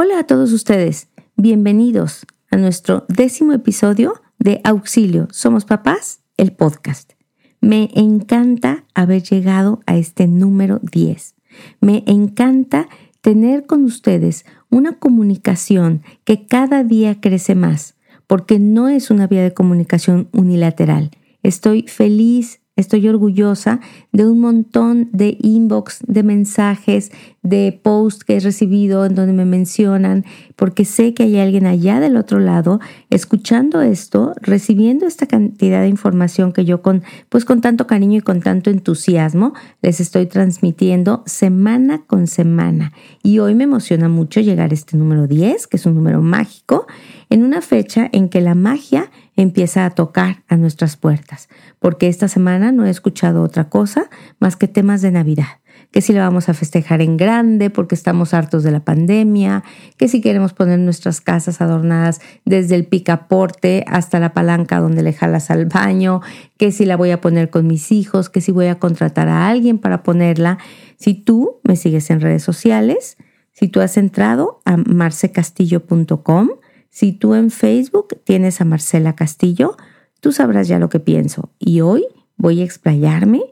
Hola a todos ustedes, bienvenidos a nuestro décimo episodio de Auxilio, Somos Papás, el podcast. Me encanta haber llegado a este número 10. Me encanta tener con ustedes una comunicación que cada día crece más, porque no es una vía de comunicación unilateral. Estoy feliz Estoy orgullosa de un montón de inbox, de mensajes, de posts que he recibido en donde me mencionan, porque sé que hay alguien allá del otro lado escuchando esto, recibiendo esta cantidad de información que yo con, pues con tanto cariño y con tanto entusiasmo les estoy transmitiendo semana con semana. Y hoy me emociona mucho llegar a este número 10, que es un número mágico, en una fecha en que la magia empieza a tocar a nuestras puertas, porque esta semana no he escuchado otra cosa más que temas de Navidad, que si la vamos a festejar en grande porque estamos hartos de la pandemia, que si queremos poner nuestras casas adornadas desde el picaporte hasta la palanca donde le jalas al baño, que si la voy a poner con mis hijos, que si voy a contratar a alguien para ponerla. Si tú me sigues en redes sociales, si tú has entrado a marcecastillo.com, si tú en Facebook tienes a Marcela Castillo, tú sabrás ya lo que pienso y hoy voy a explayarme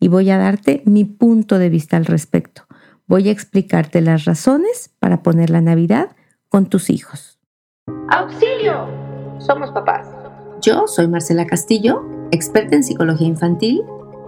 y voy a darte mi punto de vista al respecto. Voy a explicarte las razones para poner la Navidad con tus hijos. ¡Auxilio! Somos papás. Yo soy Marcela Castillo, experta en psicología infantil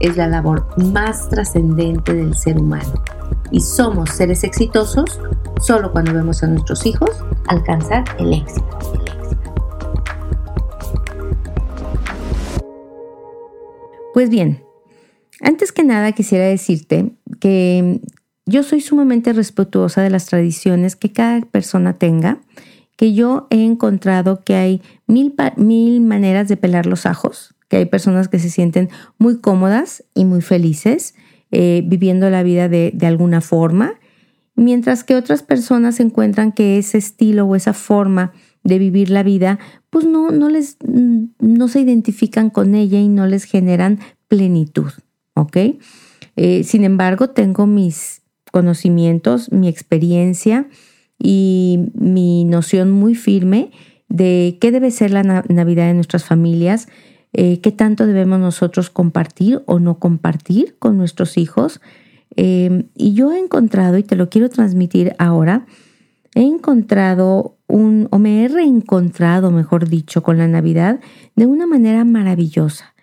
es la labor más trascendente del ser humano. Y somos seres exitosos solo cuando vemos a nuestros hijos alcanzar el éxito. Pues bien, antes que nada quisiera decirte que yo soy sumamente respetuosa de las tradiciones que cada persona tenga, que yo he encontrado que hay mil, mil maneras de pelar los ajos hay personas que se sienten muy cómodas y muy felices eh, viviendo la vida de, de alguna forma, mientras que otras personas encuentran que ese estilo o esa forma de vivir la vida, pues no, no les, no se identifican con ella y no les generan plenitud, ¿ok? Eh, sin embargo, tengo mis conocimientos, mi experiencia y mi noción muy firme de qué debe ser la Navidad de nuestras familias, eh, qué tanto debemos nosotros compartir o no compartir con nuestros hijos. Eh, y yo he encontrado, y te lo quiero transmitir ahora, he encontrado un, o me he reencontrado, mejor dicho, con la Navidad de una manera maravillosa.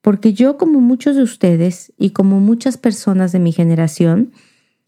Porque yo, como muchos de ustedes y como muchas personas de mi generación,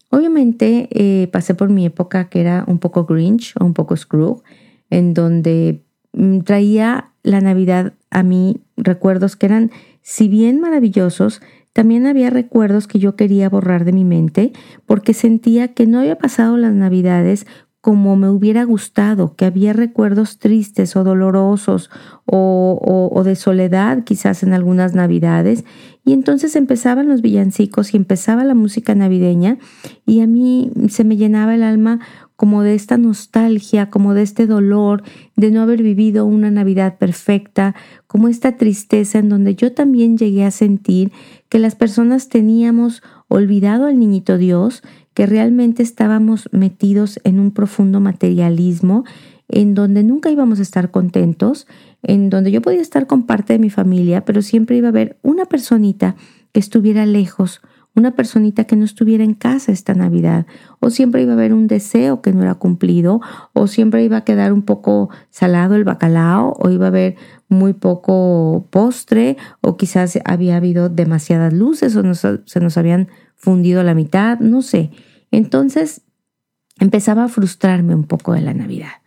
obviamente eh, pasé por mi época que era un poco Grinch o un poco Scrooge, en donde mm, traía la Navidad a mí recuerdos que eran, si bien maravillosos, también había recuerdos que yo quería borrar de mi mente porque sentía que no había pasado las navidades como me hubiera gustado, que había recuerdos tristes o dolorosos o, o, de soledad quizás en algunas navidades. Y entonces empezaban los villancicos y empezaba la música navideña y a mí se me llenaba el alma como de esta nostalgia, como de este dolor de no haber vivido una Navidad perfecta, como esta tristeza en donde yo también llegué a sentir que las personas teníamos olvidado al niñito Dios, que realmente estábamos metidos en un profundo materialismo, en donde nunca íbamos a estar contentos, en donde yo podía estar con parte de mi familia, pero siempre iba a haber una personita que estuviera lejos, una personita que no estuviera en casa esta Navidad, o siempre iba a haber un deseo que no era cumplido, o siempre iba a quedar un poco salado el bacalao, o iba a haber muy poco postre, o quizás había habido demasiadas luces, o se nos habían fundido la mitad, no sé. Entonces empezaba a frustrarme un poco de la Navidad.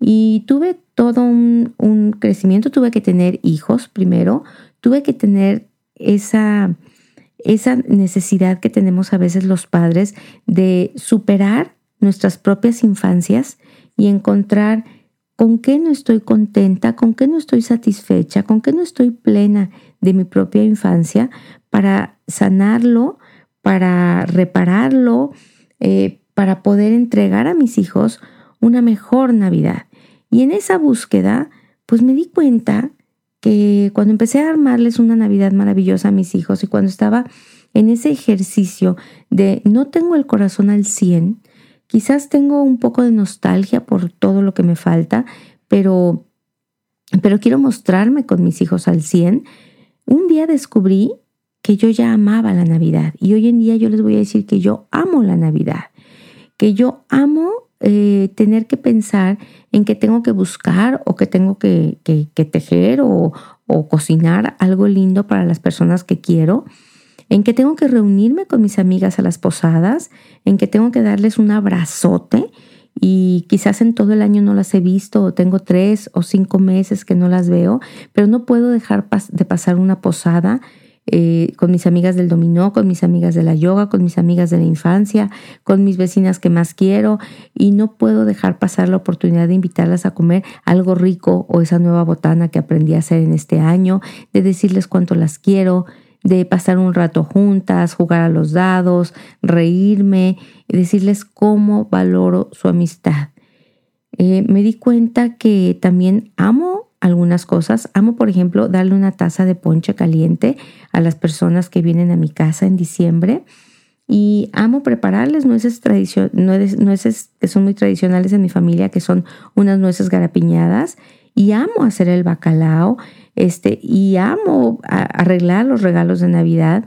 Y tuve todo un, un crecimiento, tuve que tener hijos primero, tuve que tener esa esa necesidad que tenemos a veces los padres de superar nuestras propias infancias y encontrar con qué no estoy contenta, con qué no estoy satisfecha, con qué no estoy plena de mi propia infancia para sanarlo, para repararlo, eh, para poder entregar a mis hijos una mejor Navidad. Y en esa búsqueda, pues me di cuenta que cuando empecé a armarles una Navidad maravillosa a mis hijos y cuando estaba en ese ejercicio de no tengo el corazón al 100, quizás tengo un poco de nostalgia por todo lo que me falta, pero, pero quiero mostrarme con mis hijos al 100, un día descubrí que yo ya amaba la Navidad y hoy en día yo les voy a decir que yo amo la Navidad, que yo amo eh, tener que pensar en que tengo que buscar o que tengo que, tejer o, o, cocinar algo lindo para las personas que quiero, en que tengo que reunirme con mis amigas a las posadas, en que tengo que darles un abrazote y quizás en todo el año no las he visto o tengo tres o cinco meses que no las veo, pero no puedo dejar de pasar una posada eh, con mis amigas del dominó, con mis amigas de la yoga, con mis amigas de la infancia, con mis vecinas que más quiero y no puedo dejar pasar la oportunidad de invitarlas a comer algo rico o esa nueva botana que aprendí a hacer en este año, de decirles cuánto las quiero, de pasar un rato juntas, jugar a los dados, reírme, decirles cómo valoro su amistad. Eh, me di cuenta que también amo algunas cosas. Amo, por ejemplo, darle una taza de ponche caliente a las personas que vienen a mi casa en diciembre. Y amo prepararles nueces, nueces que son muy tradicionales en mi familia, que son unas nueces garapiñadas. Y amo hacer el bacalao. Este, y amo arreglar los regalos de Navidad.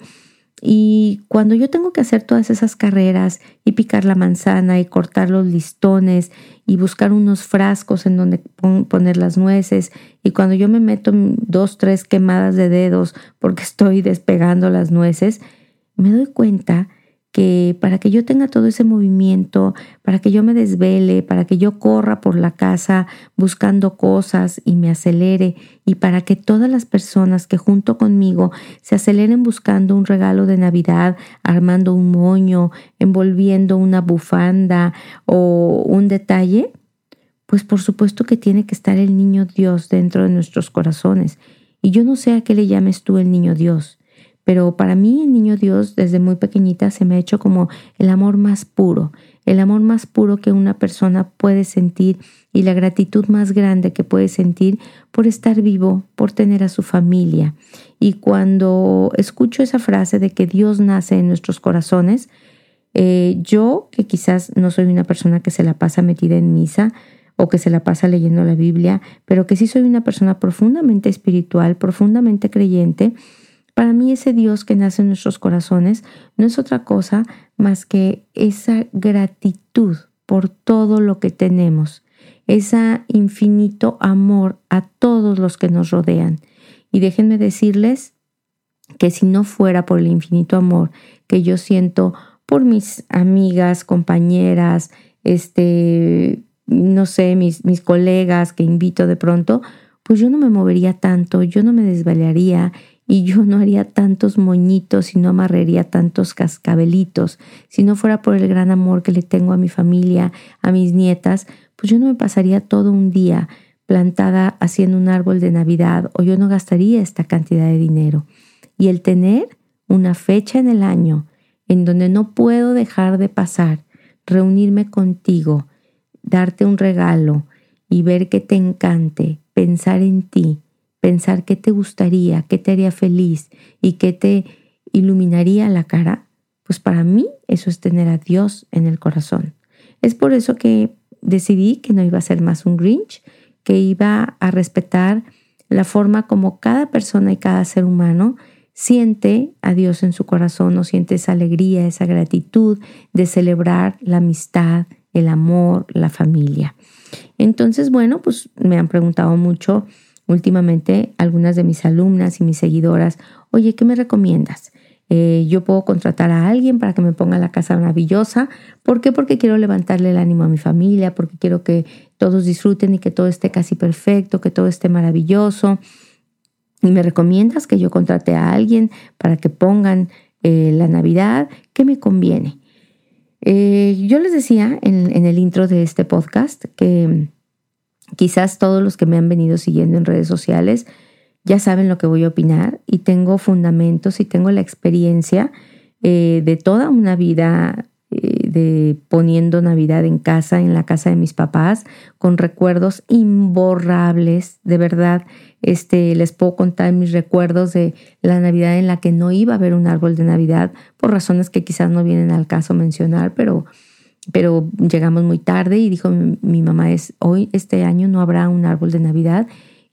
Y cuando yo tengo que hacer todas esas carreras y picar la manzana y cortar los listones y buscar unos frascos en donde poner las nueces. Y cuando yo me meto dos, tres quemadas de dedos porque estoy despegando las nueces, me doy cuenta que para que yo tenga todo ese movimiento, para que yo me desvele, para que yo corra por la casa buscando cosas y me acelere, y para que todas las personas que junto conmigo se aceleren buscando un regalo de Navidad, armando un moño, envolviendo una bufanda o un detalle, pues por supuesto que tiene que estar el niño Dios dentro de nuestros corazones. Y yo no sé a qué le llames tú el niño Dios. Pero para mí el niño Dios desde muy pequeñita se me ha hecho como el amor más puro, el amor más puro que una persona puede sentir y la gratitud más grande que puede sentir por estar vivo, por tener a su familia. Y cuando escucho esa frase de que Dios nace en nuestros corazones, eh, yo, que quizás no soy una persona que se la pasa metida en misa o que se la pasa leyendo la Biblia, pero que sí soy una persona profundamente espiritual, profundamente creyente, para mí ese Dios que nace en nuestros corazones no es otra cosa más que esa gratitud por todo lo que tenemos, ese infinito amor a todos los que nos rodean. Y déjenme decirles que si no fuera por el infinito amor que yo siento por mis amigas, compañeras, este, no sé, mis, mis colegas que invito de pronto, pues yo no me movería tanto, yo no me desvelaría y yo no haría tantos moñitos y no amarraría tantos cascabelitos. Si no fuera por el gran amor que le tengo a mi familia, a mis nietas, pues yo no me pasaría todo un día plantada haciendo un árbol de Navidad o yo no gastaría esta cantidad de dinero. Y el tener una fecha en el año en donde no puedo dejar de pasar, reunirme contigo, darte un regalo y ver que te encante, pensar en ti, pensar qué te gustaría, qué te haría feliz y qué te iluminaría la cara, pues para mí eso es tener a Dios en el corazón. Es por eso que decidí que no iba a ser más un Grinch, que iba a respetar la forma como cada persona y cada ser humano siente a Dios en su corazón o siente esa alegría, esa gratitud de celebrar la amistad, el amor, la familia. Entonces, bueno, pues me han preguntado mucho últimamente algunas de mis alumnas y mis seguidoras, oye, ¿qué me recomiendas? Eh, yo puedo contratar a alguien para que me ponga la casa maravillosa. ¿Por qué? Porque quiero levantarle el ánimo a mi familia, porque quiero que todos disfruten y que todo esté casi perfecto, que todo esté maravilloso. ¿Y me recomiendas que yo contrate a alguien para que pongan eh, la Navidad? ¿Qué me conviene? Eh, yo les decía en, el intro de este podcast que quizás todos los que me han venido siguiendo en redes sociales ya saben lo que voy a opinar y tengo fundamentos y tengo la experiencia eh, de toda una vida poniendo Navidad en casa, en la casa de mis papás, con recuerdos imborrables, de verdad. Este, les puedo contar mis recuerdos de la Navidad en la que no iba a haber un árbol de Navidad, por razones que quizás no vienen al caso mencionar, pero, pero llegamos muy tarde y dijo mi, mi mamá es, hoy, este año no habrá un árbol de Navidad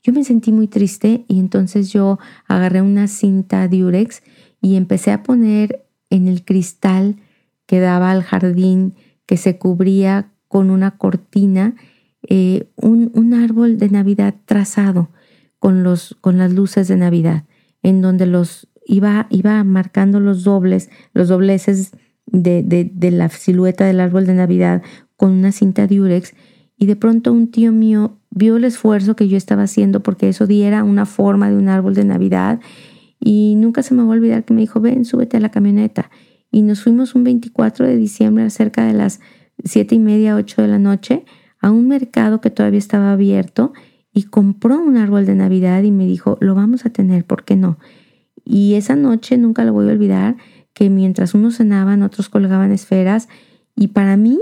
yo me sentí muy triste y entonces yo agarré una cinta Durex y empecé a poner en el cristal que daba al jardín, que se cubría con una cortina, eh, un, árbol de Navidad trazado con, los, con las luces de Navidad, en donde los iba, iba marcando los dobles, los dobleces de, de, de la silueta del árbol de Navidad con una cinta Durex y de pronto un tío mío vio el esfuerzo que yo estaba haciendo porque eso diera una forma de un árbol de Navidad y nunca se me va a olvidar que me dijo, ven, súbete a la camioneta. Y nos fuimos un 24 de diciembre, cerca de las siete y media, ocho de la noche, a un mercado que todavía estaba abierto y compró un árbol de Navidad y me dijo, lo vamos a tener, ¿por qué no? Y esa noche nunca lo voy a olvidar, que mientras unos cenaban, otros colgaban esferas y para mí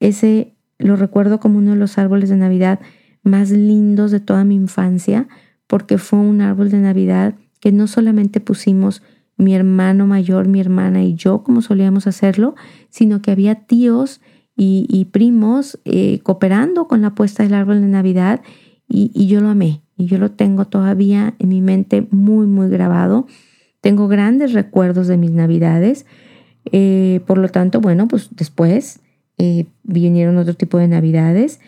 ese lo recuerdo como uno de los árboles de Navidad más lindos de toda mi infancia, porque fue un árbol de Navidad que no solamente pusimos mi hermano mayor, mi hermana y yo, como solíamos hacerlo, sino que había tíos y, primos eh, cooperando con la puesta del árbol de Navidad y, yo lo amé y yo lo tengo todavía en mi mente muy, muy grabado. Tengo grandes recuerdos de mis Navidades. Eh, por lo tanto, bueno, pues después eh, vinieron otro tipo de navidades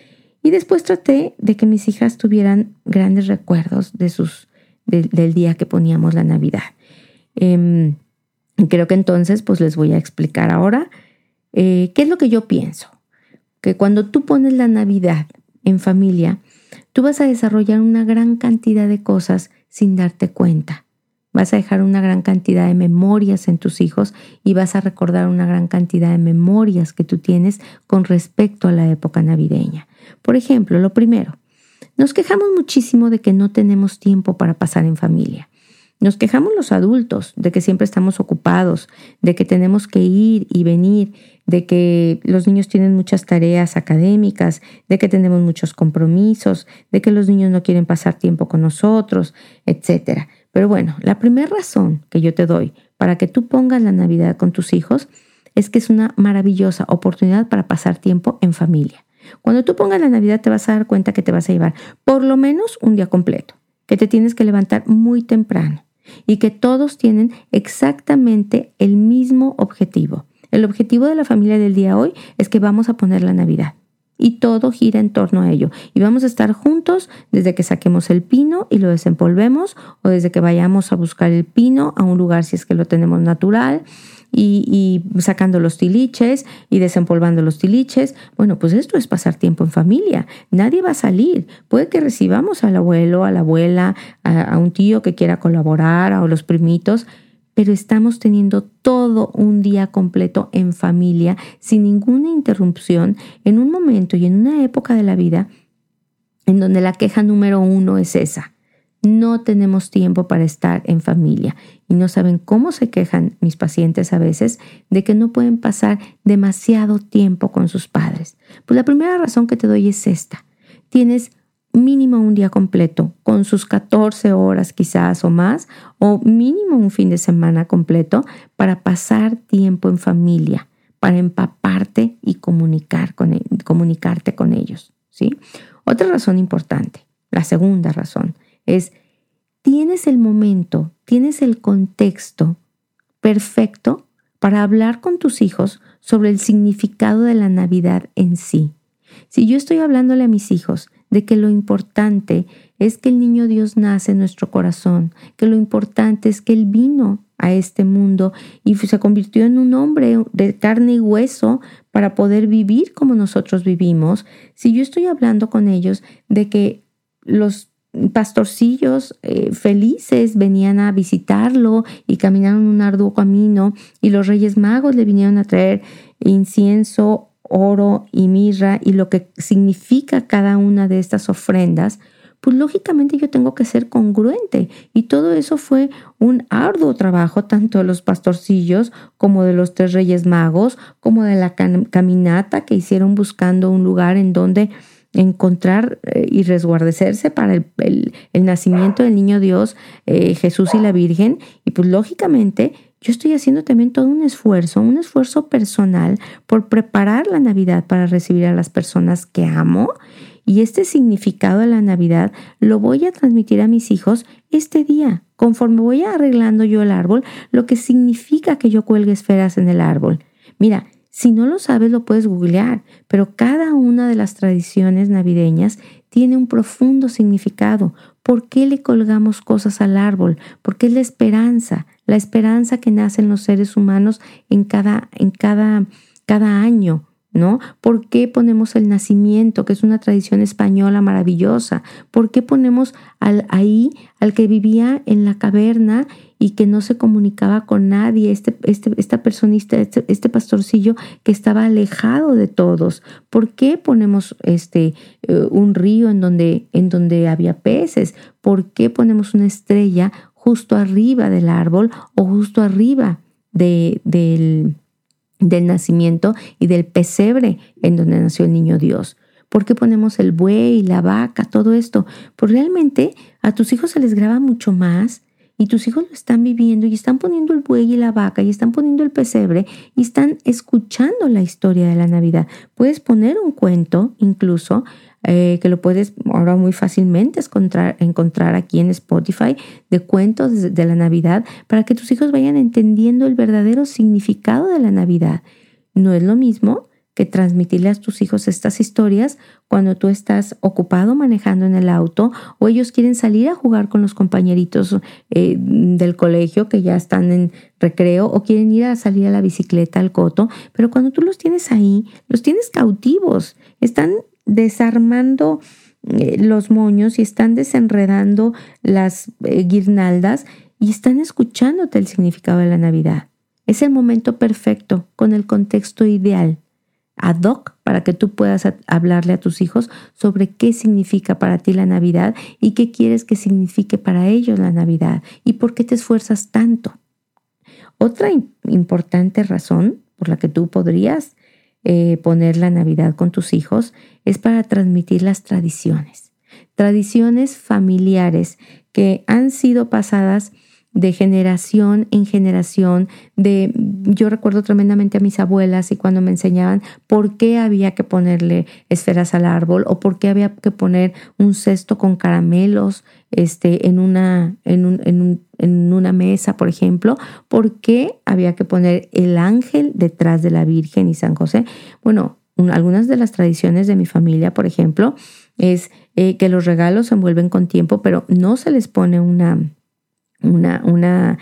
y después traté de que mis hijas tuvieran grandes recuerdos de sus, del día que poníamos la Navidad. Em, creo que entonces pues les voy a explicar ahora eh, qué es lo que yo pienso. Que cuando tú pones la Navidad en familia, tú vas a desarrollar una gran cantidad de cosas sin darte cuenta. Vas a dejar una gran cantidad de memorias en tus hijos y vas a recordar una gran cantidad de memorias que tú tienes con respecto a la época navideña. Por ejemplo, lo primero, nos quejamos muchísimo de que no tenemos tiempo para pasar en familia. Nos quejamos los adultos de que siempre estamos ocupados, de que tenemos que ir y venir, de que los niños tienen muchas tareas académicas, de que tenemos muchos compromisos, de que los niños no quieren pasar tiempo con nosotros, etc. Pero bueno, la primera razón que yo te doy para que tú pongas la Navidad con tus hijos es que es una maravillosa oportunidad para pasar tiempo en familia. Cuando tú pongas la Navidad te vas a dar cuenta que te vas a llevar por lo menos un día completo, que te tienes que levantar muy temprano y que todos tienen exactamente el mismo objetivo. El objetivo de la familia del día hoy es que vamos a poner la Navidad y todo gira en torno a ello. Y vamos a estar juntos desde que saquemos el pino y lo desempolvemos o desde que vayamos a buscar el pino a un lugar si es que lo tenemos natural y, sacando los tiliches y desempolvando los tiliches. Bueno, pues esto es pasar tiempo en familia. Nadie va a salir. Puede que recibamos al abuelo, a la abuela, a, a un tío que quiera colaborar o los primitos, pero estamos teniendo todo un día completo en familia, sin ninguna interrupción, en un momento y en una época de la vida en donde la queja número uno es esa. No tenemos tiempo para estar en familia y no saben cómo se quejan mis pacientes a veces de que no pueden pasar demasiado tiempo con sus padres. Pues la primera razón que te doy es esta. Tienes mínimo un día completo, con sus 14 horas quizás o más, o mínimo un fin de semana completo para pasar tiempo en familia, para empaparte y comunicar e, comunicarte con ellos. ¿sí? Otra razón importante, la segunda razón, es tienes el momento, tienes el contexto perfecto para hablar con tus hijos sobre el significado de la Navidad en sí. Si yo estoy hablándole a mis hijos de que lo importante es que el niño Dios nace en nuestro corazón, que lo importante es que Él vino a este mundo y se convirtió en un hombre de carne y hueso para poder vivir como nosotros vivimos. Si yo estoy hablando con ellos de que los pastorcillos eh, felices venían a visitarlo y caminaron un arduo camino y los reyes magos le vinieron a traer incienso, oro y mirra y lo que significa cada una de estas ofrendas, pues lógicamente yo tengo que ser congruente. Y todo eso fue un arduo trabajo, tanto de los pastorcillos como de los tres reyes magos, como de la caminata que hicieron buscando un lugar en donde encontrar eh, y resguardecerse para el, nacimiento del niño Dios, eh, Jesús y la Virgen. Y pues lógicamente yo estoy haciendo también todo un esfuerzo, un esfuerzo personal por preparar la Navidad para recibir a las personas que amo. Y este significado de la Navidad lo voy a transmitir a mis hijos este día, conforme voy arreglando yo el árbol, lo que significa que yo cuelgue esferas en el árbol. Mira, si no lo sabes, lo puedes googlear, pero cada una de las tradiciones navideñas tiene un profundo significado. ¿Por qué le colgamos cosas al árbol? Porque es la esperanza, la esperanza que nace en los seres humanos en cada, en cada, cada año. ¿Por qué ponemos el nacimiento, que es una tradición española maravillosa? ¿Por qué ponemos al, ahí al que vivía en la caverna y que no se comunicaba con nadie, este, este, esta personista, este, este, pastorcillo que estaba alejado de todos? ¿Por qué ponemos este, eh, un río en donde, en donde había peces? ¿Por qué ponemos una estrella justo arriba del árbol o justo arriba de, del del nacimiento y del pesebre en donde nació el niño Dios. ¿Por qué ponemos el buey, la vaca, todo esto? Pues realmente a tus hijos se les graba mucho más y tus hijos lo están viviendo y están poniendo el buey y la vaca y están poniendo el pesebre y están escuchando la historia de la Navidad. Puedes poner un cuento incluso eh, que lo puedes ahora muy fácilmente encontrar, encontrar aquí en Spotify de cuentos de, la Navidad para que tus hijos vayan entendiendo el verdadero significado de la Navidad. No es lo mismo que transmitirle a tus hijos estas historias cuando tú estás ocupado manejando en el auto o ellos quieren salir a jugar con los compañeritos eh, del colegio que ya están en recreo o quieren ir a salir a la bicicleta, al coto, pero cuando tú los tienes ahí, los tienes cautivos, están desarmando eh, los moños y están desenredando las eh, guirnaldas y están escuchándote el significado de la Navidad. Es el momento perfecto, con el contexto ideal, ad hoc, para que tú puedas hablarle a tus hijos sobre qué significa para ti la Navidad y qué quieres que signifique para ellos la Navidad y por qué te esfuerzas tanto. Otra importante razón por la que tú podrías eh, poner la Navidad con tus hijos es para transmitir las tradiciones, tradiciones familiares que han sido pasadas de generación en generación, de yo recuerdo tremendamente a mis abuelas y cuando me enseñaban por qué había que ponerle esferas al árbol o por qué había que poner un cesto con caramelos este, en, una, en, un, en, un, en una mesa, por ejemplo, por qué había que poner el ángel detrás de la Virgen y San José. Bueno, algunas de las tradiciones de mi familia, por ejemplo, es eh, que los regalos se envuelven con tiempo, pero no se les pone una una, una,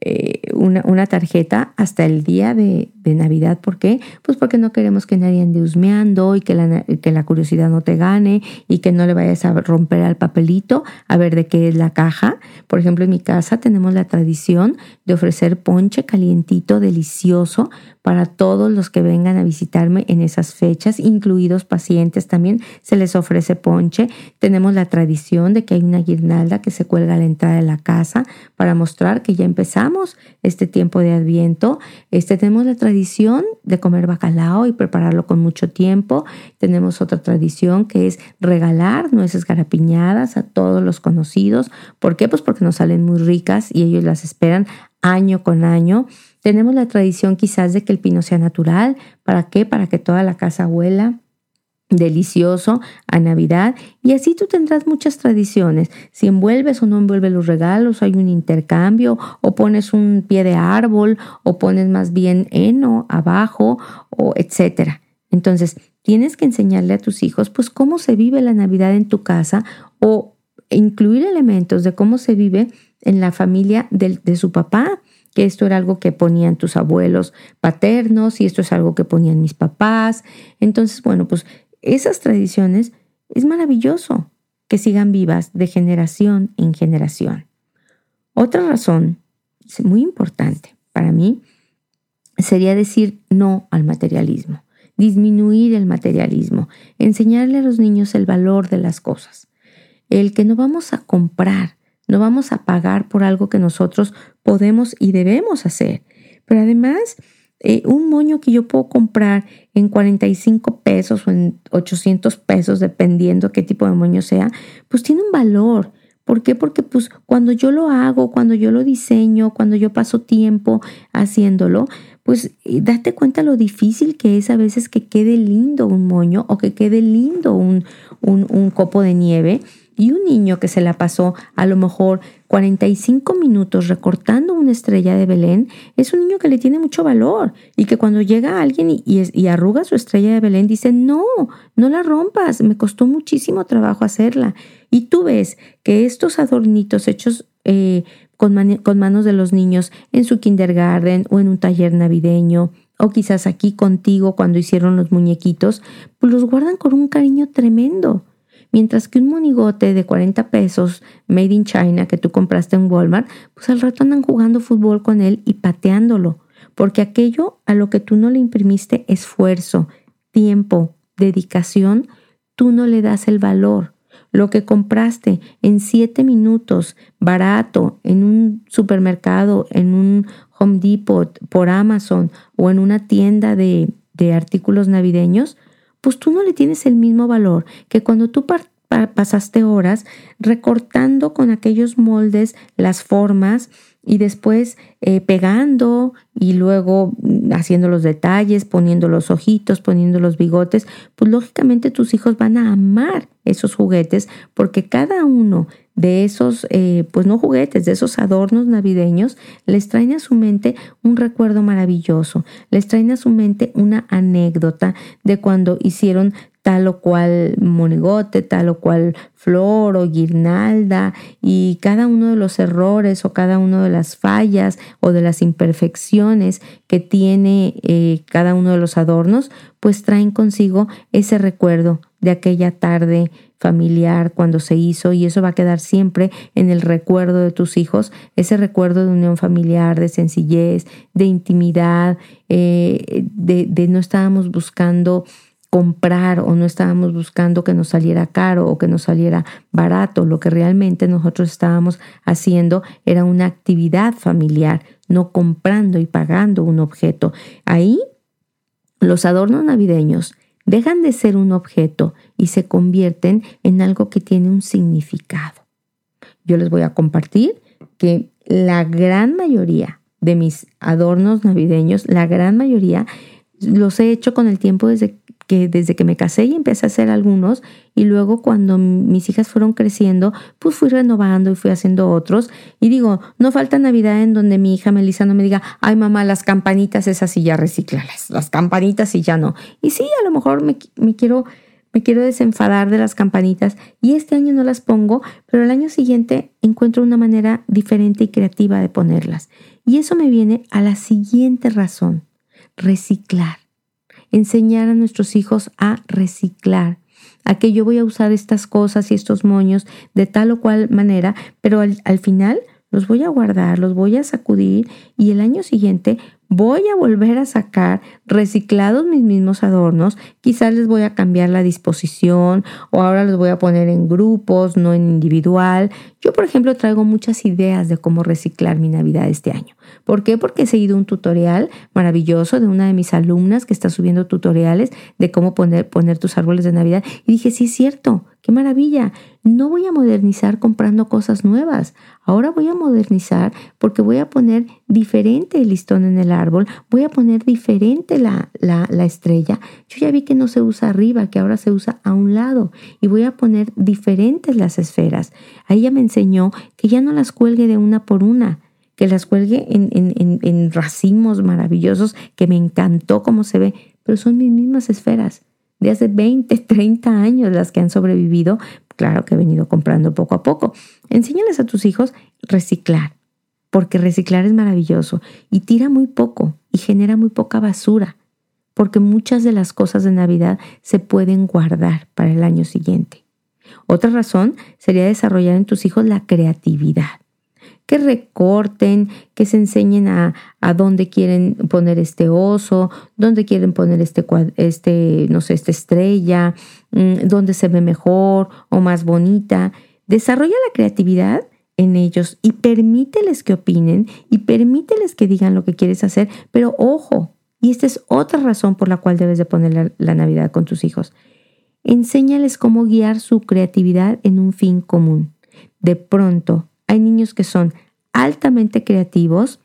eh, una, tarjeta hasta el día de, de, Navidad. ¿Por qué? Pues porque no queremos que nadie ande husmeando y que la, que la curiosidad no te gane y que no le vayas a romper al papelito a ver de qué es la caja. Por ejemplo, en mi casa tenemos la tradición de ofrecer ponche calientito, delicioso, para todos los que vengan a visitarme en esas fechas, incluidos pacientes también, se les ofrece ponche. Tenemos la tradición de que hay una guirnalda que se cuelga a la entrada de la casa para mostrar que ya empezamos este tiempo de Adviento. Este, tenemos la tradición de comer bacalao y prepararlo con mucho tiempo. Tenemos otra tradición que es regalar nueces garapiñadas a todos los conocidos. ¿Por qué? Pues porque nos salen muy ricas y ellos las esperan año con año. Tenemos la tradición quizás de que el pino sea natural. ¿Para qué? Para que toda la casa huela delicioso a Navidad y así tú tendrás muchas tradiciones. Si envuelves o no envuelves los regalos, hay un intercambio o pones un pie de árbol o pones más bien heno abajo o etcétera. Entonces, tienes que enseñarle a tus hijos pues cómo se vive la Navidad en tu casa o incluir elementos de cómo se vive en la familia de, de su papá, que esto era algo que ponían tus abuelos paternos y esto es algo que ponían mis papás. Entonces, bueno, pues esas tradiciones es maravilloso que sigan vivas de generación en generación. Otra razón muy importante para mí sería decir no al materialismo, disminuir el materialismo, enseñarle a los niños el valor de las cosas, el que no vamos a comprar, no vamos a pagar por algo que nosotros podemos y debemos hacer, pero además eh, un moño que yo puedo comprar en 45 pesos o en 800 pesos, dependiendo qué tipo de moño sea, pues tiene un valor. ¿Por qué? Porque pues cuando yo lo hago, cuando yo lo diseño, cuando yo paso tiempo haciéndolo, pues eh, date cuenta lo difícil que es a veces que quede lindo un moño o que quede lindo un, un, un copo de nieve. Y un niño que se la pasó a lo mejor 45 minutos recortando una estrella de Belén es un niño que le tiene mucho valor y que cuando llega alguien y, arruga su estrella de Belén dice, no, no la rompas, me costó muchísimo trabajo hacerla. Y tú ves que estos adornitos hechos eh, con, con manos de los niños en su kindergarten o en un taller navideño, o quizás aquí contigo cuando hicieron los muñequitos, pues los guardan con un cariño tremendo. Mientras que un monigote de 40 pesos made in China que tú compraste en Walmart, pues al rato andan jugando fútbol con él y pateándolo, porque aquello a lo que tú no le imprimiste esfuerzo, tiempo, dedicación, tú no le das el valor. Lo que compraste en siete minutos, barato, en un supermercado, en un Home Depot, por Amazon o en una tienda de, de artículos navideños, pues tú no le tienes el mismo valor que cuando tú pasaste horas recortando con aquellos moldes las formas y después eh, pegando y luego mm, haciendo los detalles, poniendo los ojitos, poniendo los bigotes, pues lógicamente tus hijos van a amar esos juguetes porque cada uno de esos, eh, pues no juguetes, de esos adornos navideños, les traen a su mente un recuerdo maravilloso, les traen a su mente una anécdota de cuando hicieron tal o cual monigote, tal o cual flor o guirnalda y cada uno de los errores o cada una de las fallas o de las imperfecciones que tiene eh, cada uno de los adornos, pues traen consigo ese recuerdo de aquella tarde familiar cuando se hizo y eso va a quedar siempre en el recuerdo de tus hijos, ese recuerdo de unión familiar, de sencillez, de intimidad, eh, de, de no estábamos buscando comprar o no estábamos buscando que nos saliera caro o que nos saliera barato. Lo que realmente nosotros estábamos haciendo era una actividad familiar, no comprando y pagando un objeto. Ahí los adornos navideños dejan de ser un objeto y se convierten en algo que tiene un significado. Yo les voy a compartir que la gran mayoría de mis adornos navideños, la gran mayoría, los he hecho con el tiempo desde que desde que me casé y empecé a hacer algunos y luego cuando mis hijas fueron creciendo, pues fui renovando y fui haciendo otros. Y digo, no falta Navidad en donde mi hija Melissa no me diga, ay mamá, las campanitas esas y ya reciclalas, las campanitas y ya no. Y sí, a lo mejor me, me quiero me quiero desenfadar de las campanitas y este año no las pongo, pero el año siguiente encuentro una manera diferente y creativa de ponerlas. Y eso me viene a la siguiente razón, reciclar enseñar a nuestros hijos a reciclar, a que yo voy a usar estas cosas y estos moños de tal o cual manera, pero al, al final los voy a guardar, los voy a sacudir y el año siguiente voy a volver a sacar reciclados mis mismos adornos, quizás les voy a cambiar la disposición o ahora los voy a poner en grupos, no en individual. Yo, por ejemplo, traigo muchas ideas de cómo reciclar mi Navidad este año. ¿Por qué? Porque he seguido un tutorial maravilloso de una de mis alumnas que está subiendo tutoriales de cómo poner, poner tus árboles de Navidad y dije, sí es cierto, qué maravilla. No voy a modernizar comprando cosas nuevas. Ahora voy a modernizar porque voy a poner diferente el listón en el árbol, voy a poner diferente la, la, la, estrella. Yo ya vi que no se usa arriba, que ahora se usa a un lado y voy a poner diferentes las esferas. Ahí ella me enseñó que ya no las cuelgue de una por una, que las cuelgue en, en, en racimos maravillosos, que me encantó cómo se ve, pero son mis mismas esferas de hace 20, 30 años las que han sobrevivido, claro que he venido comprando poco a poco. Enséñales a tus hijos reciclar, porque reciclar es maravilloso y tira muy poco y genera muy poca basura, porque muchas de las cosas de Navidad se pueden guardar para el año siguiente. Otra razón sería desarrollar en tus hijos la creatividad. Que recorten, que se enseñen a, a dónde quieren poner este oso, dónde quieren poner este, este, no sé, esta estrella, mm, dónde se ve mejor o más bonita. Desarrolla la creatividad en ellos y permíteles que opinen y permíteles que digan lo que quieres hacer, pero ojo, y esta es otra razón por la cual debes de poner la, Navidad con tus hijos. Enséñales cómo guiar su creatividad en un fin común. De pronto, hay niños que son altamente creativos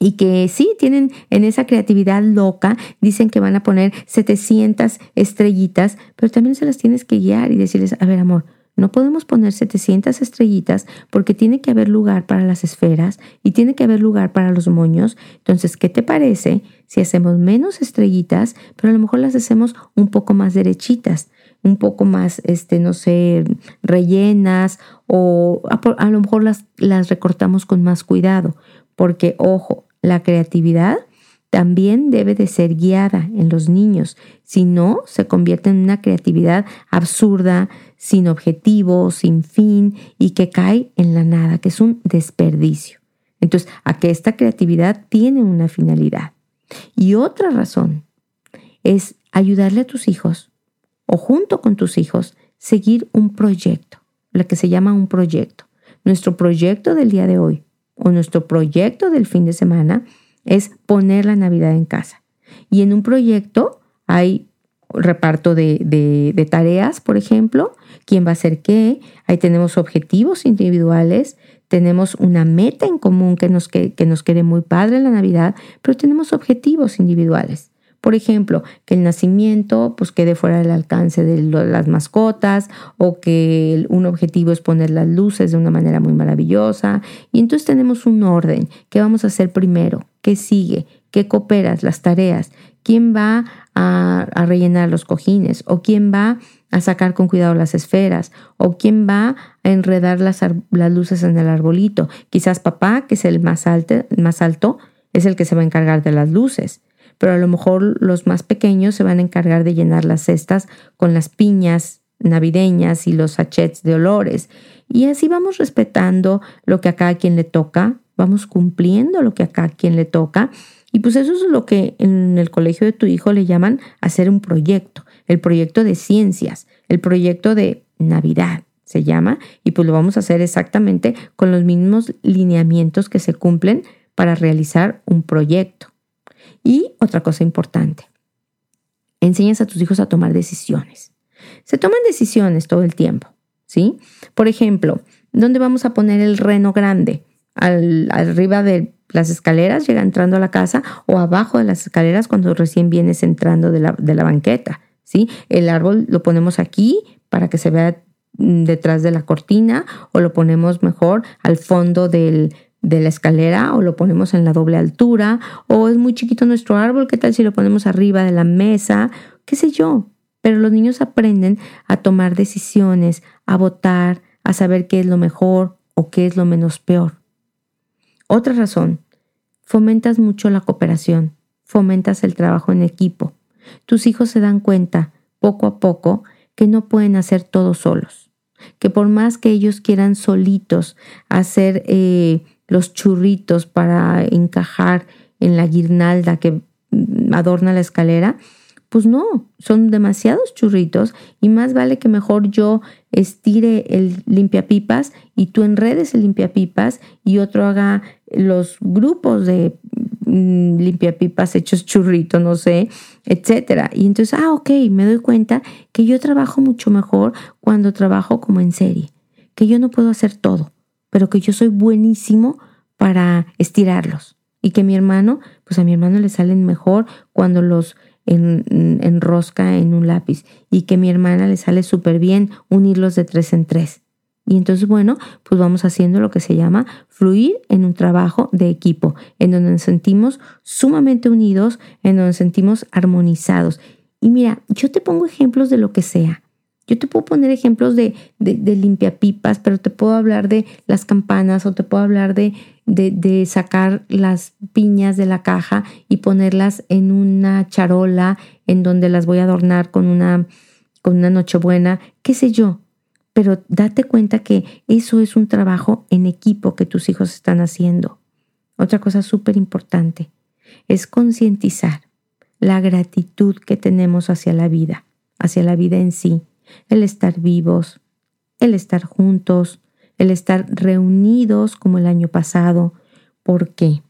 y que sí tienen en esa creatividad loca, dicen que van a poner 700 estrellitas, pero también se las tienes que guiar y decirles, a ver amor, no podemos poner 700 estrellitas porque tiene que haber lugar para las esferas y tiene que haber lugar para los moños. Entonces, ¿qué te parece si hacemos menos estrellitas, pero a lo mejor las hacemos un poco más derechitas? Un poco más, este, no sé, rellenas o a, lo mejor las, las recortamos con más cuidado, porque ojo, la creatividad también debe de ser guiada en los niños, si no, se convierte en una creatividad absurda, sin objetivo, sin fin y que cae en la nada, que es un desperdicio. Entonces, a que esta creatividad tiene una finalidad. Y otra razón es ayudarle a tus hijos o junto con tus hijos seguir un proyecto, lo que se llama un proyecto. Nuestro proyecto del día de hoy o nuestro proyecto del fin de semana es poner la Navidad en casa. Y en un proyecto hay reparto de, tareas, por ejemplo, quién va a hacer qué, ahí tenemos objetivos individuales, tenemos una meta en común que nos, que, que nos quede muy padre en la Navidad, pero tenemos objetivos individuales. Por ejemplo, que el nacimiento pues quede fuera del alcance de las mascotas o que un objetivo es poner las luces de una manera muy maravillosa. Y entonces tenemos un orden. ¿Qué vamos a hacer primero? ¿Qué sigue? ¿Qué cooperas? Las tareas. ¿Quién va a, rellenar los cojines? ¿O quién va a sacar con cuidado las esferas? ¿O quién va a enredar las, las luces en el arbolito? Quizás papá, que es el más alto, más alto, es el que se va a encargar de las luces pero a lo mejor los más pequeños se van a encargar de llenar las cestas con las piñas navideñas y los sachets de olores. Y así vamos respetando lo que a cada quien le toca, vamos cumpliendo lo que a cada quien le toca. Y pues eso es lo que en el colegio de tu hijo le llaman hacer un proyecto, el proyecto de ciencias, el proyecto de Navidad se llama, y pues lo vamos a hacer exactamente con los mismos lineamientos que se cumplen para realizar un proyecto. Y otra cosa importante, enseñas a tus hijos a tomar decisiones. Se toman decisiones todo el tiempo, ¿sí? Por ejemplo, ¿dónde vamos a poner el reno grande? Al, arriba de las escaleras, llega entrando a la casa, o abajo de las escaleras cuando recién vienes entrando de la, de la banqueta, ¿sí? El árbol lo ponemos aquí para que se vea mm, detrás de la cortina o lo ponemos mejor al fondo del, de la escalera o lo ponemos en la doble altura o es muy chiquito nuestro árbol, ¿qué tal si lo ponemos arriba de la mesa? ¿Qué sé yo? Pero los niños aprenden a tomar decisiones, a votar, a saber qué es lo mejor o qué es lo menos peor. Otra razón, fomentas mucho la cooperación, fomentas el trabajo en equipo. Tus hijos se dan cuenta, poco a poco, que no pueden hacer todo solos, que por más que ellos quieran solitos hacer eh, los churritos para encajar en la guirnalda que adorna la escalera, pues no, son demasiados churritos y más vale que mejor yo estire el limpiapipas y tú enredes el limpiapipas y otro haga los grupos de mm, limpiapipas hechos churrito, no sé, etcétera. Y entonces, ah, ok, me doy cuenta que yo trabajo mucho mejor cuando trabajo como en serie, que yo no puedo hacer todo pero que yo soy buenísimo para estirarlos. Y que mi hermano, pues a mi hermano le salen mejor cuando los enrosca en un lápiz. Y que mi hermana le sale súper bien unirlos de tres en tres. Y entonces, bueno, pues vamos haciendo lo que se llama fluir en un trabajo de equipo, en donde nos sentimos sumamente unidos, en donde nos sentimos armonizados. Y mira, yo te pongo ejemplos de lo que sea. Yo te puedo poner ejemplos de, de, limpiapipas, pero te puedo hablar de las campanas o te puedo hablar de, de, sacar las piñas de la caja y ponerlas en una charola en donde las voy a adornar con una, con una nochebuena, qué sé yo. pero date cuenta que eso es un trabajo en equipo que tus hijos están haciendo. Otra cosa súper importante es concientizar la gratitud que tenemos hacia la vida, hacia la vida en sí, el estar vivos, el estar juntos, el estar reunidos como el año pasado. ¿Por qué?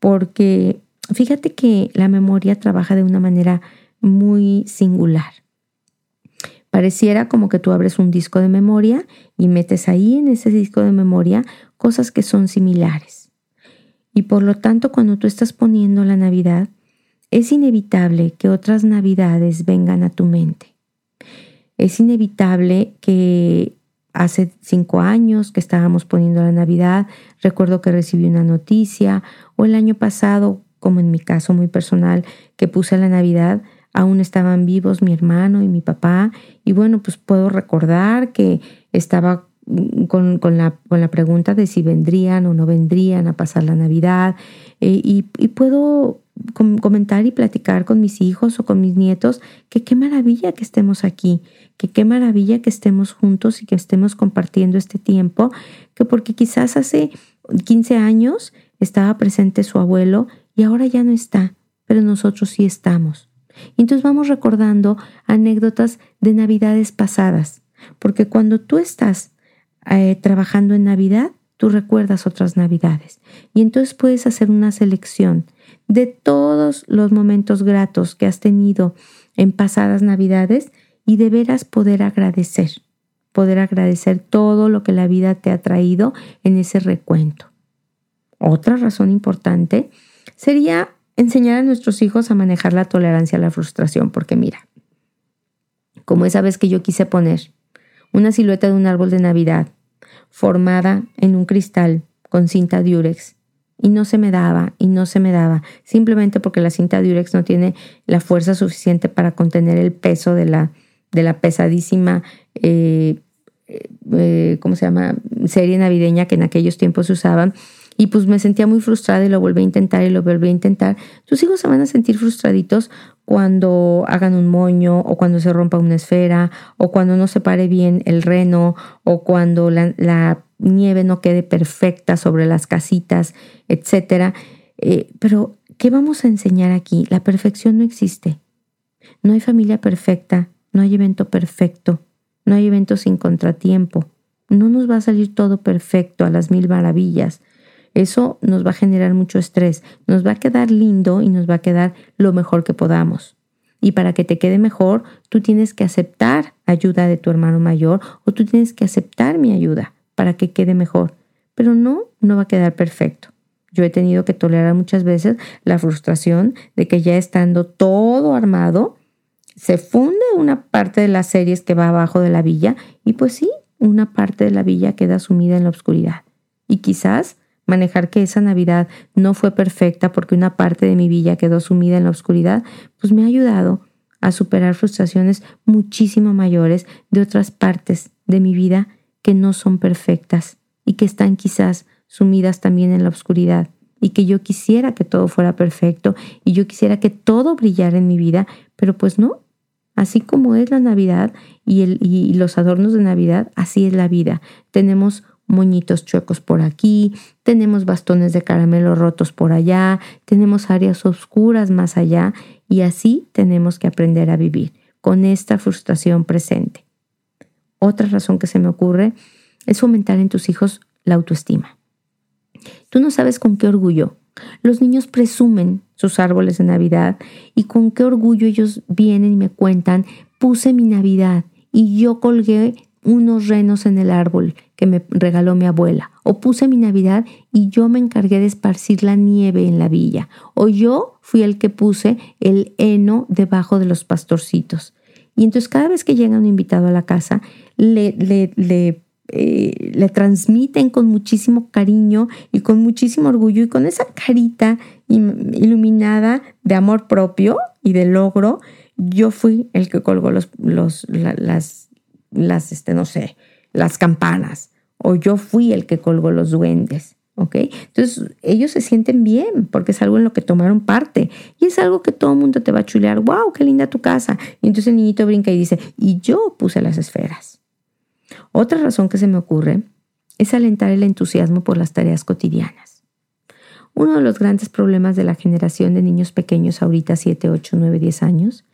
Porque fíjate que la memoria trabaja de una manera muy singular. Pareciera como que tú abres un disco de memoria y metes ahí en ese disco de memoria cosas que son similares. Y por lo tanto, cuando tú estás poniendo la Navidad, es inevitable que otras Navidades vengan a tu mente. Es inevitable que hace cinco años que estábamos poniendo la Navidad, recuerdo que recibí una noticia, o el año pasado, como en mi caso muy personal, que puse la Navidad, aún estaban vivos mi hermano y mi papá, y bueno, pues puedo recordar que estaba con, la, con la, pregunta de si vendrían o no vendrían a pasar la Navidad, eh, y, y puedo comentar y platicar con mis hijos o con mis nietos que qué maravilla que estemos aquí, que qué maravilla que estemos juntos y que estemos compartiendo este tiempo, que porque quizás hace 15 años estaba presente su abuelo y ahora ya no está, pero nosotros sí estamos. Y entonces vamos recordando anécdotas de navidades pasadas, porque cuando tú estás eh, trabajando en Navidad, tú recuerdas otras navidades. Y entonces puedes hacer una selección de todos los momentos gratos que has tenido en pasadas navidades y de veras poder agradecer, poder agradecer todo lo que la vida te ha traído en ese recuento. Otra razón importante sería enseñar a nuestros hijos a manejar la tolerancia a la frustración, porque mira, como esa vez que yo quise poner una silueta de un árbol de Navidad formada en un cristal con cinta diurex y no se me daba y no se me daba, simplemente porque la cinta diurex no tiene la fuerza suficiente para contener el peso de la, de la pesadísima, eh, eh, ¿cómo se llama?, serie navideña que en aquellos tiempos se usaban. Y pues me sentía muy frustrada y lo volví a intentar y lo volví a intentar. Tus hijos se van a sentir frustraditos cuando hagan un moño o cuando se rompa una esfera o cuando no se pare bien el reno o cuando la nieve no quede perfecta sobre las casitas, etc. Eh, pero, ¿qué vamos a enseñar aquí? La perfección no existe. No hay familia perfecta, no hay evento perfecto, no hay evento sin contratiempo. No nos va a salir todo perfecto a las mil maravillas. Eso nos va a generar mucho estrés. Nos va a quedar lindo y nos va a quedar lo mejor que podamos. Y para que te quede mejor, tú tienes que aceptar ayuda de tu hermano mayor o tú tienes que aceptar mi ayuda para que quede mejor. Pero no, no va a quedar perfecto. Yo he tenido que tolerar muchas veces la frustración de que ya estando todo armado, se funde una parte de las series que va abajo de la villa y pues sí, una parte de la villa queda sumida en la oscuridad. Y quizás manejar que esa Navidad no fue perfecta porque una parte de mi villa quedó sumida en la oscuridad, pues me ha ayudado a superar frustraciones muchísimo mayores de otras partes de mi vida que no son perfectas y que están quizás sumidas también en la oscuridad y que yo quisiera que todo fuera perfecto y yo quisiera que todo brillara en mi vida, pero pues no, Así como es la Navidad y, el, y los adornos de Navidad, así es la vida. Tenemos moñitos chuecos por aquí, tenemos bastones de caramelo rotos por allá, tenemos áreas oscuras más allá y así tenemos que aprender a vivir con esta frustración presente. Otra razón que se me ocurre es fomentar en tus hijos la autoestima. Tú no sabes con qué orgullo los niños presumen sus árboles de Navidad y con qué orgullo ellos vienen y me cuentan, puse mi Navidad y yo colgué unos renos en el árbol que me regaló mi abuela, o puse mi Navidad y yo me encargué de esparcir la nieve en la villa, o yo fui el que puse el heno debajo de los pastorcitos. Y entonces cada vez que llega un invitado a la casa, le, le, le eh, le transmiten con muchísimo cariño y con muchísimo orgullo y con esa carita iluminada de amor propio y de logro, yo fui el que colgó los, los, las, las, este, no sé, las campanas o yo fui el que colgó los duendes. ¿ok? Entonces ellos se sienten bien porque es algo en lo que tomaron parte y es algo que todo el mundo te va a chulear, wow, qué linda tu casa. Y entonces el niñito brinca y dice, y yo puse las esferas. Otra razón que se me ocurre es alentar el entusiasmo por las tareas cotidianas. Uno de los grandes problemas de la generación de niños pequeños ahorita 7, 8, 9, 10 años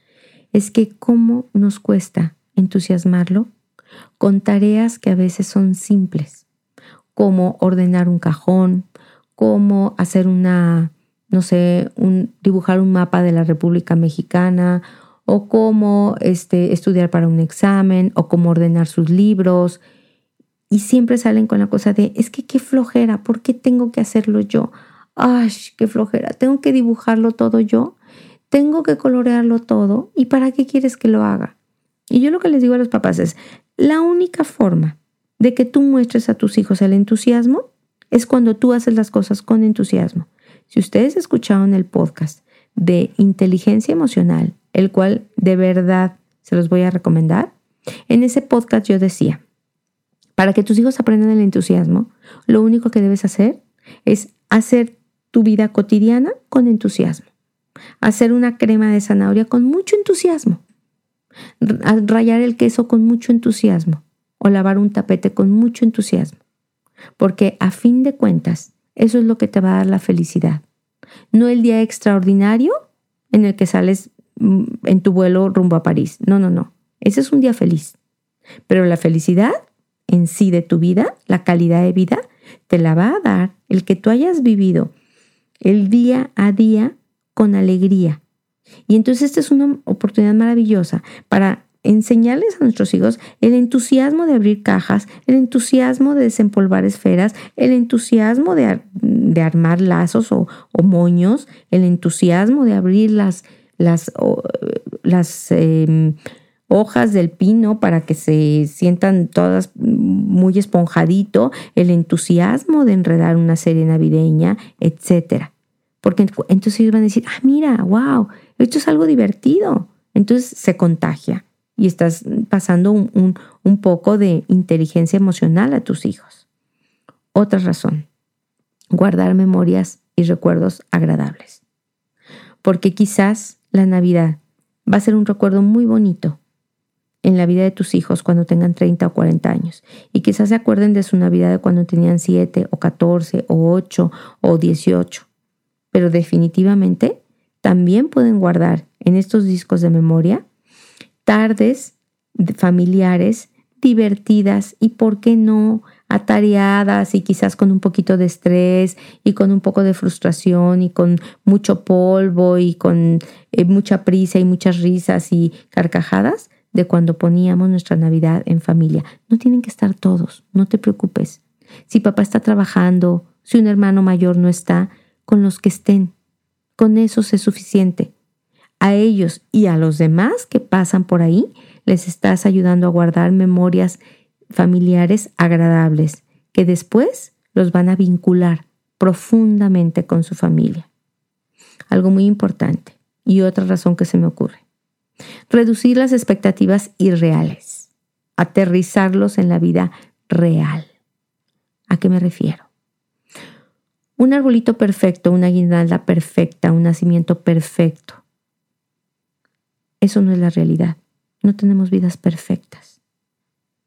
es que cómo nos cuesta entusiasmarlo con tareas que a veces son simples, como ordenar un cajón, como hacer una, no sé, dibujar un mapa de la República Mexicana, o cómo este, estudiar para un examen, o cómo ordenar sus libros. Y siempre salen con la cosa de, es que qué flojera, ¿por qué tengo que hacerlo yo? Ay, qué flojera, tengo que dibujarlo todo yo, tengo que colorearlo todo, ¿y para qué quieres que lo haga? Y yo lo que les digo a los papás es, la única forma de que tú muestres a tus hijos el entusiasmo es cuando tú haces las cosas con entusiasmo. Si ustedes escucharon el podcast de inteligencia emocional, el cual de verdad se los voy a recomendar, en ese podcast yo decía, para que tus hijos aprendan el entusiasmo, lo único que debes hacer es hacer tu vida cotidiana con entusiasmo. Hacer una crema de zanahoria con mucho entusiasmo rayar el queso con mucho entusiasmo o lavar un tapete con mucho entusiasmo. Porque a fin de cuentas, eso es lo que te va a dar la felicidad. No el día extraordinario en el que sales en tu vuelo rumbo a París. No, no, no. Ese es un día feliz. Pero la felicidad en sí de tu vida, la calidad de vida, te la va a dar el que tú hayas vivido el día a día con alegría, y entonces esta es una oportunidad maravillosa para enseñarles a nuestros hijos el entusiasmo de abrir cajas, el entusiasmo de desempolvar esferas, el entusiasmo de, armar lazos o, moños, el entusiasmo de abrir las, las, las em, hojas del pino para que se sientan todas muy esponjadito, el entusiasmo de enredar una serie navideña, etcétera. Porque entonces ellos van a decir, ah, mira, wow, esto es algo divertido. Entonces se contagia y estás pasando un, un, poco de inteligencia emocional a tus hijos. Otra razón, guardar memorias y recuerdos agradables. Porque quizás la Navidad va a ser un recuerdo muy bonito en la vida de tus hijos cuando tengan 30 o 40 años. Y quizás se acuerden de su Navidad de cuando tenían 7 o 14 o 8 o 18. Pero definitivamente también pueden guardar en estos discos de memoria tardes familiares divertidas y, ¿por qué no?, atareadas y quizás con un poquito de estrés y con un poco de frustración y con mucho polvo y con eh, mucha prisa y muchas risas y carcajadas de cuando poníamos nuestra Navidad en familia. No tienen que estar todos, no te preocupes. Si papá está trabajando, si un hermano mayor no está, con los que estén, con eso es suficiente. A ellos y a los demás que pasan por ahí, les estás ayudando a guardar memorias familiares agradables que después los van a vincular profundamente con su familia. Algo muy importante y otra razón que se me ocurre. Reducir las expectativas irreales. Aterrizarlos en la vida real. ¿A qué me refiero? un arbolito perfecto, una guirnalda perfecta, un nacimiento perfecto. Eso no es la realidad. No tenemos vidas perfectas.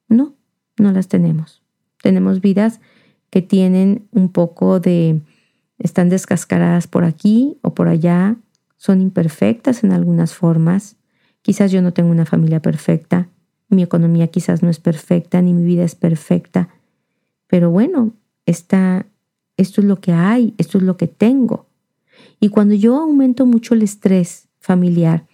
No, no las tenemos. Tenemos vidas que tienen un poco de, están descascaradas por aquí o por allá, son imperfectas en algunas formas. Quizás yo no tengo una familia perfecta, mi economía quizás no es perfecta, ni mi vida es perfecta, pero bueno, está esto es lo que hay, esto es lo que tengo. Y cuando yo aumento mucho el estrés familiar,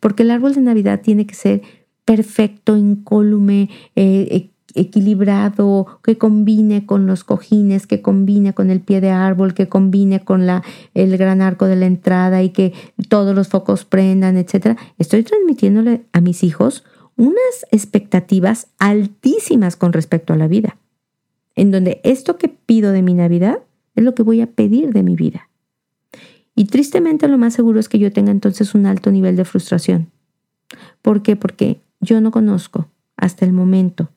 porque el árbol de Navidad tiene que ser perfecto, incólume, eh, e, equilibrado, que combine con los cojines, que combine con el pie de árbol, que combine con la, el gran arco de la entrada y que todos los focos prendan, etc. Estoy transmitiéndole a mis hijos unas expectativas altísimas con respecto a la vida, en donde esto que pido de mi Navidad es lo que voy a pedir de mi vida. Y tristemente lo más seguro es que yo tenga entonces un alto nivel de frustración. ¿Por qué? Porque yo no conozco hasta el momento,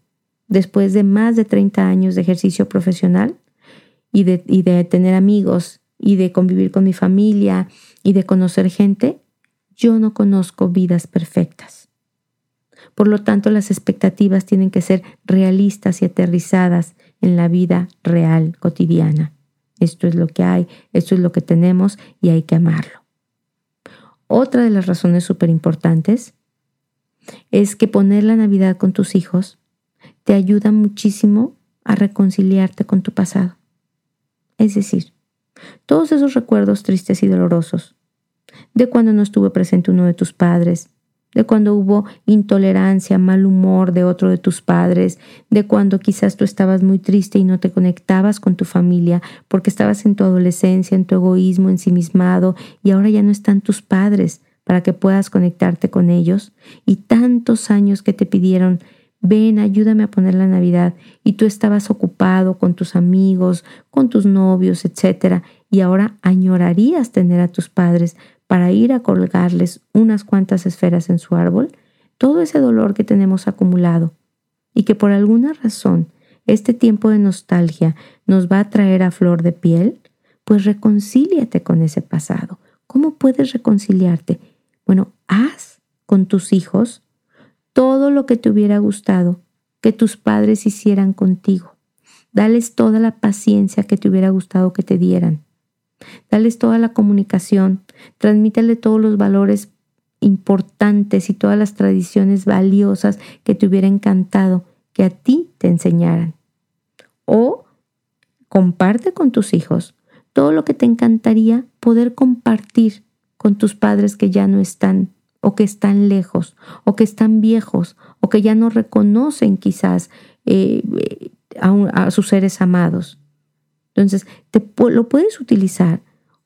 después de más de 30 años de ejercicio profesional y de, tener amigos y de convivir con mi familia y de conocer gente, yo no conozco vidas perfectas. Por lo tanto, las expectativas tienen que ser realistas y aterrizadas en la vida real, cotidiana. Esto es lo que hay, esto es lo que tenemos y hay que amarlo. Otra de las razones súper importantes es que poner la Navidad con tus hijos te ayuda muchísimo a reconciliarte con tu pasado. Es decir, todos esos recuerdos tristes y dolorosos de cuando no estuvo presente uno de tus padres, de cuando hubo intolerancia, mal humor de otro de tus padres, de cuando quizás tú estabas muy triste y no te conectabas con tu familia porque estabas en tu adolescencia, en tu egoísmo ensimismado y ahora ya no están tus padres para que puedas conectarte con ellos y tantos años que te pidieron ven, ayúdame a poner la Navidad y tú estabas ocupado con tus amigos, con tus novios, etcétera, y ahora añorarías tener a tus padres para ir a colgarles unas cuantas esferas en su árbol, todo ese dolor que tenemos acumulado y que por alguna razón este tiempo de nostalgia nos va a traer a flor de piel, pues reconcíliate con ese pasado. ¿Cómo puedes reconciliarte? Bueno, haz con tus hijos todo lo que te hubiera gustado que tus padres hicieran contigo. Dales toda la paciencia que te hubiera gustado que te dieran. Dales toda la comunicación, transmítele todos los valores importantes y todas las tradiciones valiosas que te hubiera encantado que a ti te enseñaran. O comparte con tus hijos todo lo que te encantaría poder compartir con tus padres que ya no están o que están lejos o que están viejos o que ya no reconocen quizás eh, a, a sus seres amados. Entonces, te, lo puedes utilizar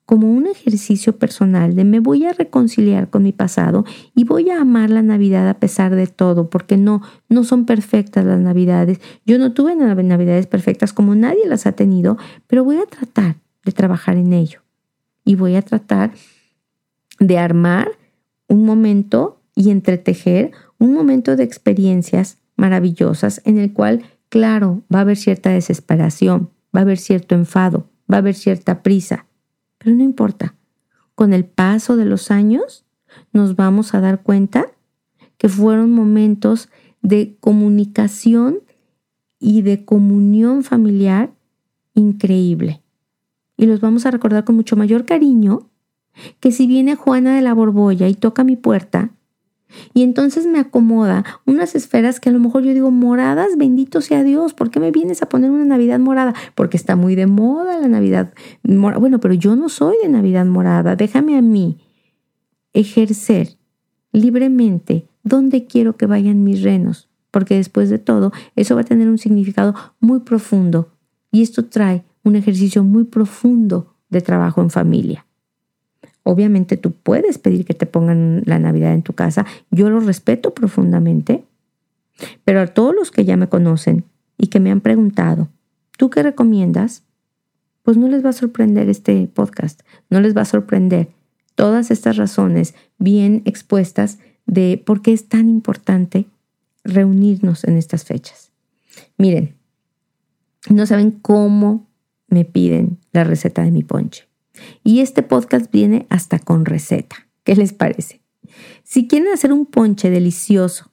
como un ejercicio personal de me voy a reconciliar con mi pasado y voy a amar la Navidad a pesar de todo, porque no, no son perfectas las Navidades. Yo no tuve Navidades perfectas como nadie las ha tenido, pero voy a tratar de trabajar en ello y voy a tratar de armar un momento y entretejer un momento de experiencias maravillosas en el cual, claro, va a haber cierta desesperación, va a haber cierto enfado, va a haber cierta prisa, pero no importa. Con el paso de los años nos vamos a dar cuenta que fueron momentos de comunicación y de comunión familiar increíble. Y los vamos a recordar con mucho mayor cariño que si viene Juana de la Borbolla y toca mi puerta, y entonces me acomoda unas esferas que a lo mejor yo digo moradas, bendito sea Dios, ¿por qué me vienes a poner una Navidad morada? Porque está muy de moda la Navidad morada. Bueno, pero yo no soy de Navidad morada, déjame a mí ejercer libremente dónde quiero que vayan mis renos, porque después de todo eso va a tener un significado muy profundo y esto trae un ejercicio muy profundo de trabajo en familia. Obviamente tú puedes pedir que te pongan la Navidad en tu casa. Yo lo respeto profundamente. Pero a todos los que ya me conocen y que me han preguntado, ¿tú qué recomiendas? Pues no les va a sorprender este podcast, no les va a sorprender todas estas razones bien expuestas de por qué es tan importante reunirnos en estas fechas. Miren, no saben cómo me piden la receta de mi ponche. Y este podcast viene hasta con receta. ¿Qué les parece? Si quieren hacer un ponche delicioso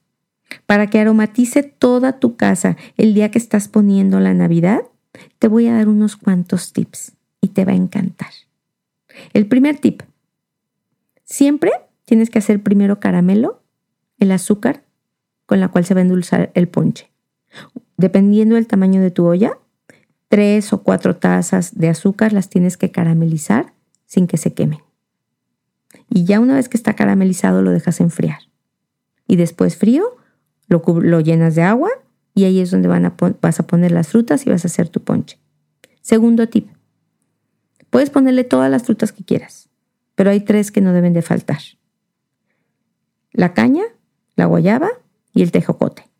para que aromatice toda tu casa el día que estás poniendo la Navidad, te voy a dar unos cuantos tips y te va a encantar. El primer tip. Siempre tienes que hacer primero caramelo, el azúcar con la cual se va a endulzar el ponche. Dependiendo del tamaño de tu olla, Tres o cuatro tazas de azúcar las tienes que caramelizar sin que se quemen. Y ya una vez que está caramelizado lo dejas enfriar. Y después frío, lo, llenas de agua y ahí es donde vas a poner las frutas y vas a hacer tu ponche. Segundo tip. Puedes ponerle todas las frutas que quieras, pero hay tres que no deben de faltar. La caña, la guayaba y el tejocote.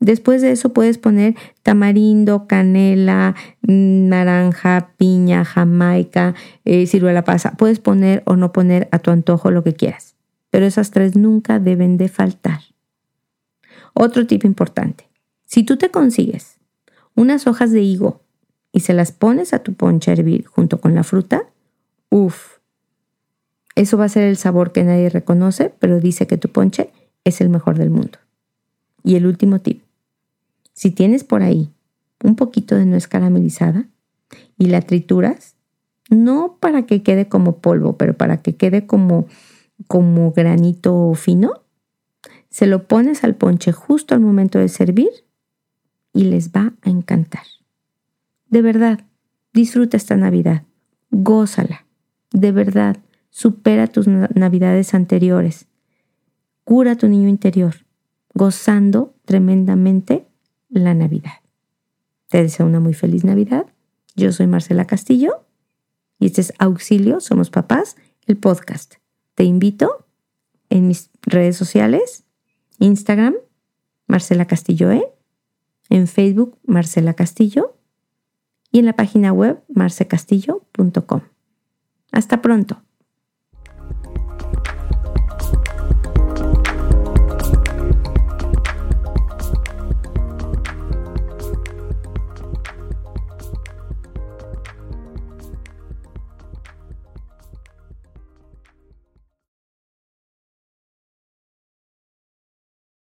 Después de eso puedes poner tamarindo, canela, mm, naranja, piña, jamaica, eh, ciruela pasa. Puedes poner o no poner a tu antojo lo que quieras. Pero esas tres nunca deben de faltar. Otro tip importante. Si tú te consigues unas hojas de higo y se las pones a tu ponche a hervir junto con la fruta, uff, eso va a ser el sabor que nadie reconoce, pero dice que tu ponche es el mejor del mundo. Y el último tip. Si tienes por ahí un poquito de nuez caramelizada y la trituras, no para que quede como polvo, pero para que quede como, como granito fino, se lo pones al ponche justo al momento de servir y les va a encantar. De verdad, disfruta esta Navidad, gózala, de verdad, supera tus navidades anteriores, cura tu niño interior, gozando tremendamente la Navidad. Te deseo una muy feliz Navidad. Yo soy Marcela Castillo y este es Auxilio, Somos Papás, el podcast. Te invito en mis redes sociales, Instagram, Marcela Castillo E, en Facebook, Marcela Castillo, y en la página web marcecastillo.com. Hasta pronto.